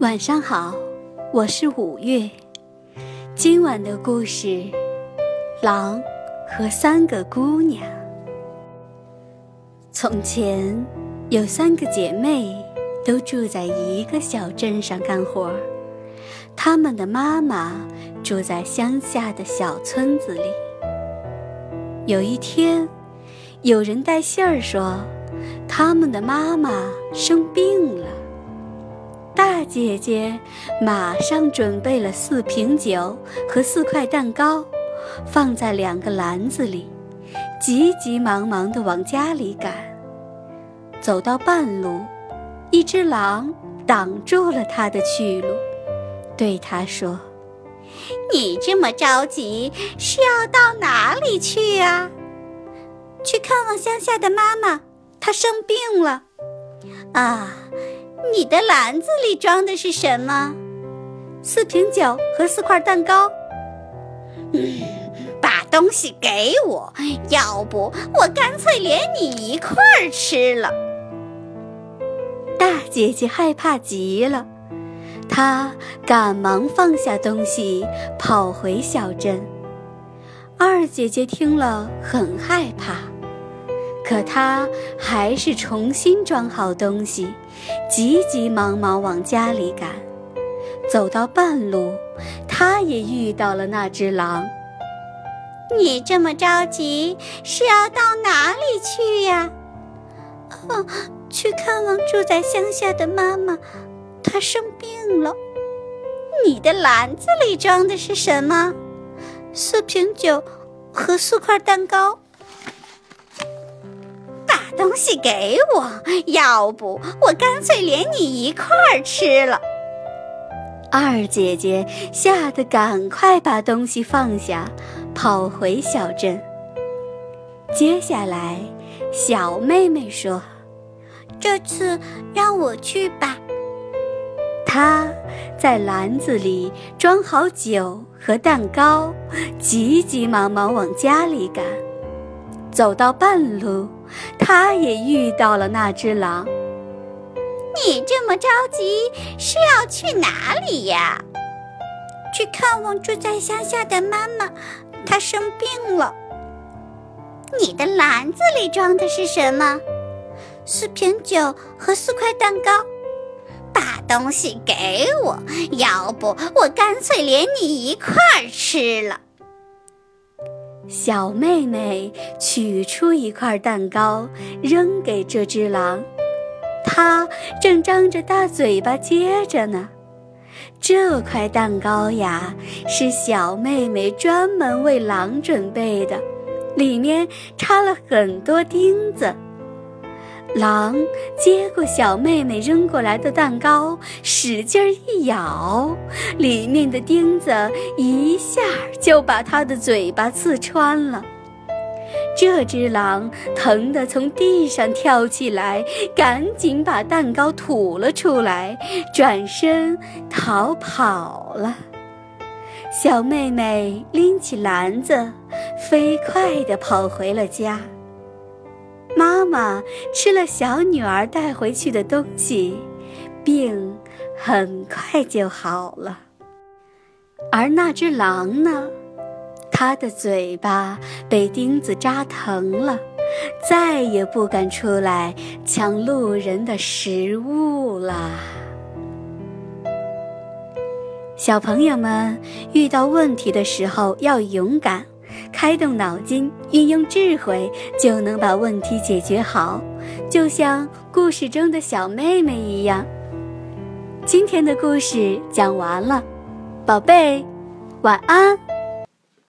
晚上好，我是五月。今晚的故事《狼和三个姑娘》。从前有三个姐妹，都住在一个小镇上干活。她们的妈妈住在乡下的小村子里。有一天，有人带信儿说，她们的妈妈生病了。大姐姐马上准备了四瓶酒和四块蛋糕，放在两个篮子里，急急忙忙地往家里赶。走到半路，一只狼挡住了她的去路，对她说：“你这么着急是要到哪里去呀？去看望乡下的妈妈，她生病了。”啊。你的篮子里装的是什么？四瓶酒和四块蛋糕。嗯，把东西给我，要不我干脆连你一块儿吃了。大姐姐害怕极了，她赶忙放下东西，跑回小镇。二姐姐听了很害怕。可她还是重新装好东西，急急忙忙往家里赶。走到半路，他也遇到了那只狼。你这么着急是要到哪里去呀？哦，去看望住在乡下的妈妈，她生病了。你的篮子里装的是什么？四瓶酒和四块蛋糕。东西给我，要不我干脆连你一块儿吃了。二姐姐吓得赶快把东西放下，跑回小镇。接下来，小妹妹说：“这次让我去吧。”她在篮子里装好酒和蛋糕，急急忙忙往家里赶。走到半路。他也遇到了那只狼。你这么着急是要去哪里呀？去看望住在乡下的妈妈，她生病了。你的篮子里装的是什么？四瓶酒和四块蛋糕。把东西给我，要不我干脆连你一块儿吃了。小妹妹取出一块蛋糕，扔给这只狼，它正张着大嘴巴接着呢。这块蛋糕呀，是小妹妹专门为狼准备的，里面插了很多钉子。狼接过小妹妹扔过来的蛋糕，使劲一咬，里面的钉子一下就把它的嘴巴刺穿了。这只狼疼得从地上跳起来，赶紧把蛋糕吐了出来，转身逃跑了。小妹妹拎起篮子，飞快地跑回了家。妈妈吃了小女儿带回去的东西，病很快就好了。而那只狼呢，它的嘴巴被钉子扎疼了，再也不敢出来抢路人的食物了。小朋友们遇到问题的时候要勇敢。开动脑筋，运用智慧，就能把问题解决好，就像故事中的小妹妹一样。今天的故事讲完了，宝贝，晚安。